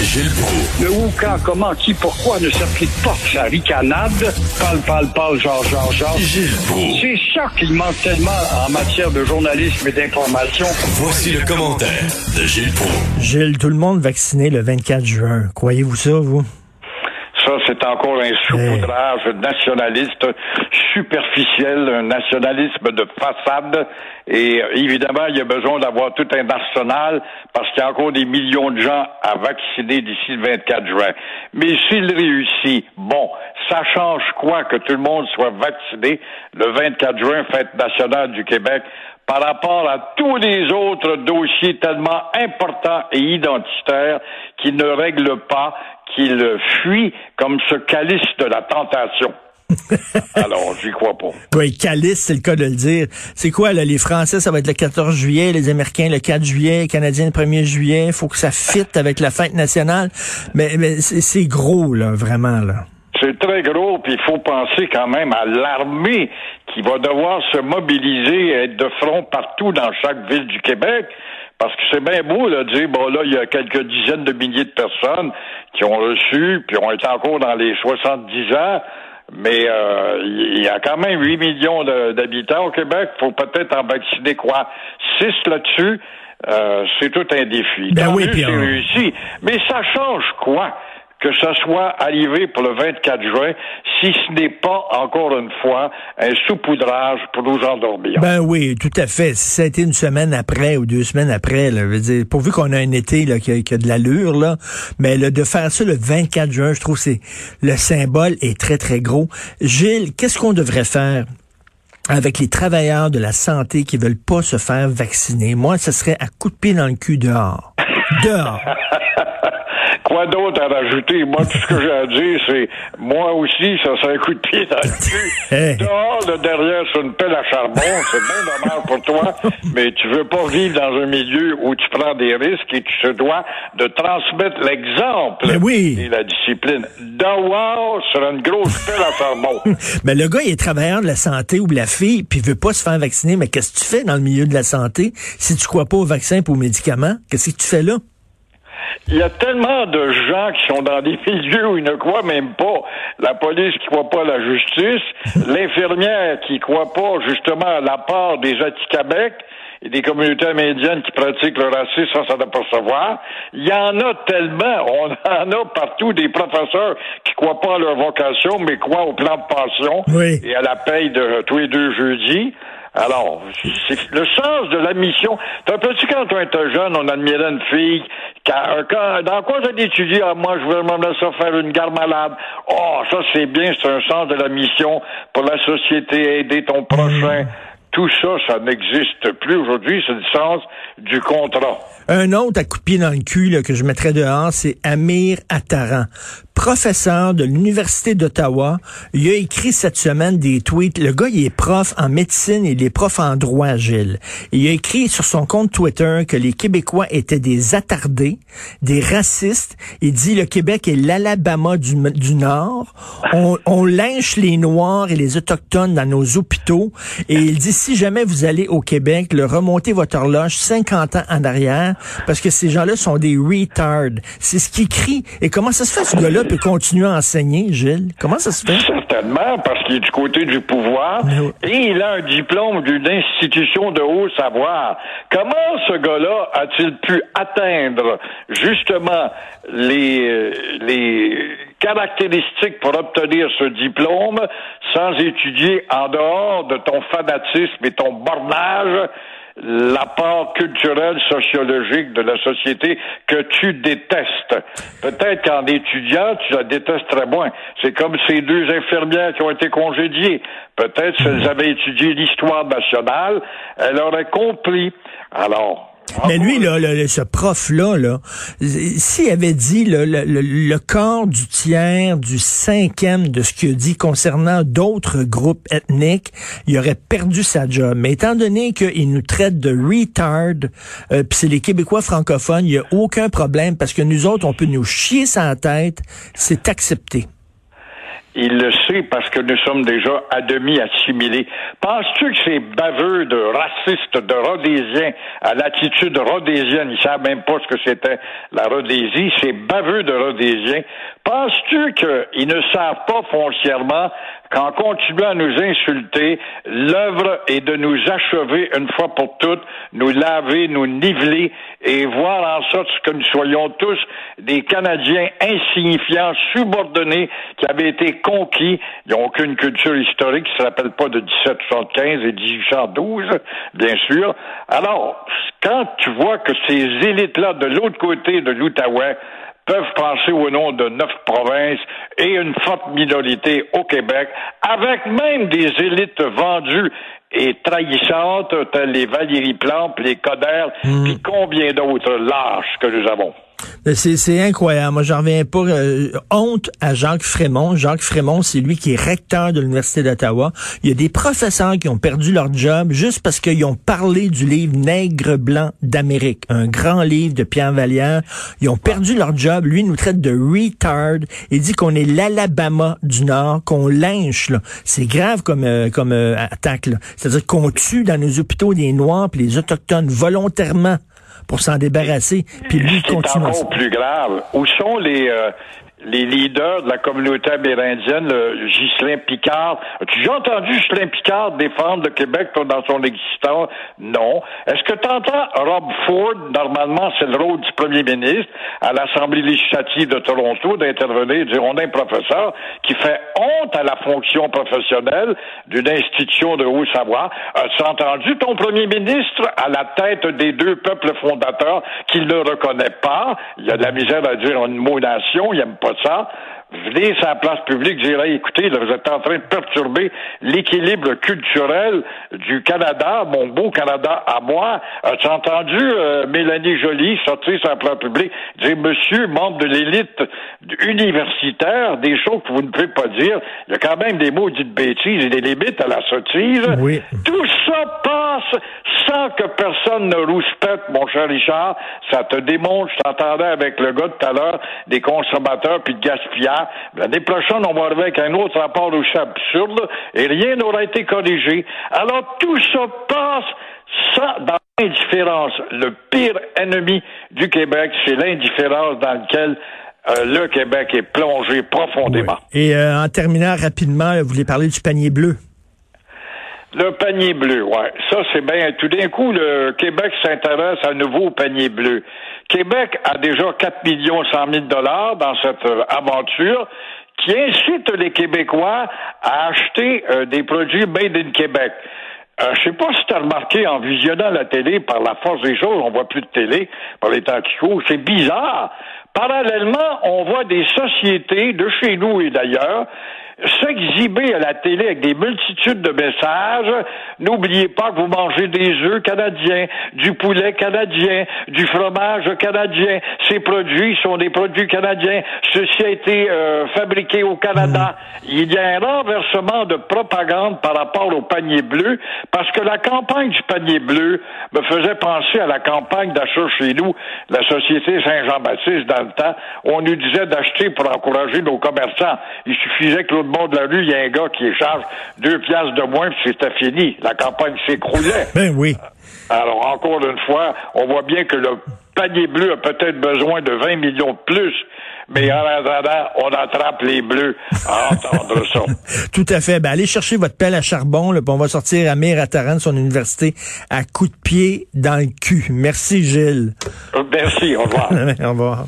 Gilles Proulx. Le où, quand, comment, qui, pourquoi ne s'applique pas sa ricanade? Parle, parle, parle, genre, genre, genre. Gilles Proulx. C'est ça qu'il manque tellement en matière de journalisme et d'information. Voici le commentaire de Gilles Proulx. Gilles, tout le monde vacciné le 24 juin. Croyez-vous ça, vous? Encore un saupoudrage nationaliste superficiel, un nationalisme de façade. Et euh, évidemment, il y a besoin d'avoir tout un arsenal parce qu'il y a encore des millions de gens à vacciner d'ici le 24 juin. Mais s'il réussit, bon, ça change quoi que tout le monde soit vacciné le 24 juin, fête nationale du Québec, par rapport à tous les autres dossiers tellement importants et identitaires qui ne règlent pas qu'il fuit comme ce calice de la tentation. Alors, j'y crois pas. Oui, calice, c'est le cas de le dire. C'est quoi, là, les Français, ça va être le 14 juillet, les Américains le 4 juillet, les Canadiens le 1er juillet. Il faut que ça fitte avec la fête nationale. Mais, mais c'est gros, là, vraiment, là. C'est très gros, puis il faut penser quand même à l'armée qui va devoir se mobiliser et être de front partout dans chaque ville du Québec. Parce que c'est bien beau de dire, bon là, il y a quelques dizaines de milliers de personnes qui ont reçu, puis ont été encore dans les 70 ans, mais euh, il y a quand même 8 millions d'habitants au Québec. Il faut peut-être en vacciner quoi? 6 là-dessus. Euh, c'est tout un défi. Ben oui, réussi. Mais ça change quoi? Que ça soit arrivé pour le 24 juin, si ce n'est pas, encore une fois, un saupoudrage pour nous endormir. Ben oui, tout à fait. Si ça a été une semaine après ou deux semaines après, là, veux dire, pourvu qu'on a un été là, qui, a, de l'allure, là, mais de faire ça le 24 juin, je trouve que c'est le symbole est très, très gros. Gilles, qu'est-ce qu'on devrait faire? avec les travailleurs de la santé qui veulent pas se faire vacciner? Moi, ce serait à coup de pied dans le cul dehors. Dehors. Quoi d'autre à rajouter? Moi, tout ce que j'ai à dire, c'est moi aussi, ça serait un coup de pied dans le cul. Dehors, de derrière, sur une pelle à charbon, c'est bien dommage pour toi, mais tu veux pas vivre dans un milieu où tu prends des risques et tu te dois de transmettre l'exemple oui. et la discipline. Dehors, sur une grosse pelle à charbon. mais le gars, il est travailleur de la santé ou de la fille, puis il veut pas se faire vacciner, mais qu'est-ce que tu fais dans le milieu de la santé si tu crois pas aux vaccins et aux médicaments? Qu'est-ce que tu fais là? Il y a tellement de gens qui sont dans des milieux où ils ne croient même pas. La police qui ne croit pas à la justice, l'infirmière qui ne croit pas justement à la part des Atikamekw et des communautés amérindiennes qui pratiquent le racisme sans s'en apercevoir. Il y en a tellement. On en a partout des professeurs qui ne croient pas à leur vocation, mais croient au plan de pension et à la paye de tous les deux jeudis. Alors, c'est le sens de la mission. T'as petit quand on était jeune, on admirait une fille. Quand, dans quoi j'ai étudié? Ah, moi, je veux me ça faire une gare malade. Oh, ça, c'est bien, c'est un sens de la mission pour la société, aider ton prochain. Tout ça, ça n'existe plus aujourd'hui, c'est le sens du contrat. Un autre à coup de pied dans le cul que je mettrais dehors, c'est Amir Attaran, professeur de l'Université d'Ottawa. Il a écrit cette semaine des tweets. Le gars, il est prof en médecine et il est prof en droit, Gilles. Il a écrit sur son compte Twitter que les Québécois étaient des attardés, des racistes. Il dit le Québec est l'Alabama du, du Nord. On, on lynche les Noirs et les Autochtones dans nos hôpitaux. Et il dit si jamais vous allez au Québec, le remontez votre horloge 50 ans en arrière parce que ces gens-là sont des retards. C'est ce qu'il crie. Et comment ça se fait, ce gars-là peut continuer à enseigner, Gilles? Comment ça se fait? Certainement, parce qu'il est du côté du pouvoir et il a un diplôme d'une institution de haut savoir. Comment ce gars-là a-t-il pu atteindre justement les, les caractéristiques pour obtenir ce diplôme sans étudier en dehors de ton fanatisme et ton bornage? L'apport culturel, sociologique de la société que tu détestes. Peut-être qu'en étudiant, tu la détestes très moins. C'est comme ces deux infirmières qui ont été congédiées. Peut-être si elles avaient étudié l'histoire nationale, elles auraient compris. Alors, Mais lui, là, ce prof-là, là, s'il avait dit le, le, corps du tiers, du cinquième de ce qu'il a dit concernant d'autres groupes ethniques, il aurait perdu sa job. Mais étant donné qu'il nous traite de retard, euh, puis c'est les Québécois francophones, il n'y a aucun problème parce que nous autres, on peut nous chier sa tête, c'est accepté. Il le sait parce que nous sommes déjà à demi assimilés. Penses-tu que ces baveux de racistes, de Rhodésiens, à l'attitude rhodésienne, ils savent même pas ce que c'était la Rhodésie, ces baveux de Rhodésiens, penses-tu qu'ils ne savent pas foncièrement qu'en continuant à nous insulter, l'œuvre est de nous achever une fois pour toutes, nous laver, nous niveler et voir en sorte que nous soyons tous des Canadiens insignifiants, subordonnés, qui avaient été conquis. Ils n'ont aucune culture historique, qui ne se rappelle pas de 1775 et 1812, bien sûr. Alors, quand tu vois que ces élites-là de l'autre côté de l'Outaouais peuvent penser au nom de neuf provinces et une forte minorité au Québec, avec même des élites vendues et trahissantes, telles les Valérie Plante, les Coderre, mmh. puis combien d'autres lâches que nous avons. C'est incroyable. Moi, j'en reviens pas. Euh, honte à Jacques Frémont. Jacques Frémont, c'est lui qui est recteur de l'Université d'Ottawa. Il y a des professeurs qui ont perdu leur job juste parce qu'ils ont parlé du livre Nègre blanc d'Amérique, un grand livre de Pierre Vallière. Ils ont perdu leur job. Lui, nous traite de retard. Il dit qu'on est l'Alabama du Nord, qu'on lynche. C'est grave comme, euh, comme euh, attaque. C'est-à-dire qu'on tue dans nos hôpitaux des Noirs et les Autochtones volontairement pour s'en débarrasser. Puis lui, continue. C'est encore plus grave. Où sont les, euh, les leaders de la communauté amérindienne, le Ghislain Picard. As-tu déjà entendu Ghislain Picard défendre le Québec dans son existence? Non. Est-ce que tu entends Rob Ford, normalement c'est le rôle du premier ministre, à l'Assemblée législative de Toronto, d'intervenir et dire on a un professeur qui fait honte à la fonction professionnelle d'une institution de haut savoir. As-tu entendu ton premier ministre à la tête des deux peuples fondateurs qu'il ne reconnaît pas? Il a de la misère à dire une mot nation, il n'aime pas ça, venez sur la place publique dire écoutez, là, vous êtes en train de perturber l'équilibre culturel du Canada, mon beau Canada à moi. As-tu entendu euh, Mélanie Joly sortir sur la place publique dire Monsieur, membre de l'élite universitaire, des choses que vous ne pouvez pas dire. Il y a quand même des mots dits de bêtises et des limites à la sottise. Oui. Tout ça passe sans que personne ne rouspète, mon cher Richard. Ça te démontre, je t'entendais avec le gars tout à l'heure, des consommateurs puis de gaspillage. L'année prochaine, on va arriver avec un autre rapport aussi absurde et rien n'aura été corrigé. Alors tout ça passe ça, dans l'indifférence, le pire ennemi du Québec, c'est l'indifférence dans laquelle euh, le Québec est plongé profondément. Et euh, en terminant rapidement, vous voulez parler du panier bleu? Le panier bleu, ouais. Ça, c'est bien. Tout d'un coup, le Québec s'intéresse à nouveau au panier bleu. Québec a déjà 4 millions 100 000 dollars dans cette euh, aventure qui incite les Québécois à acheter euh, des produits made in Québec. Euh, je sais pas si tu as remarqué en visionnant la télé, par la force des choses, on voit plus de télé par les temps qui courent. C'est bizarre. Parallèlement, on voit des sociétés de chez nous et d'ailleurs s'exhiber à la télé avec des multitudes de messages. N'oubliez pas que vous mangez des œufs canadiens, du poulet canadien, du fromage canadien. Ces produits sont des produits canadiens. Ceci a été euh, fabriqué au Canada. Mm. Il y a un renversement de propagande par rapport au panier bleu, parce que la campagne du panier bleu me faisait penser à la campagne d'achat chez nous, la Société Saint-Jean-Baptiste dans le temps. On nous disait d'acheter pour encourager nos commerçants. Il suffisait que le bord de la rue, il y a un gars qui écharge deux piastres de moins, puis c'était fini. La campagne s'écroulait. Ben oui. Alors, encore une fois, on voit bien que le panier bleu a peut-être besoin de 20 millions de plus, mais en attendant, on attrape les bleus à entendre ça. Tout à fait. Ben, allez chercher votre pelle à charbon, là, puis on va sortir Amir Attaran de son université à coup de pied dans le cul. Merci, Gilles. Merci, au revoir. au revoir.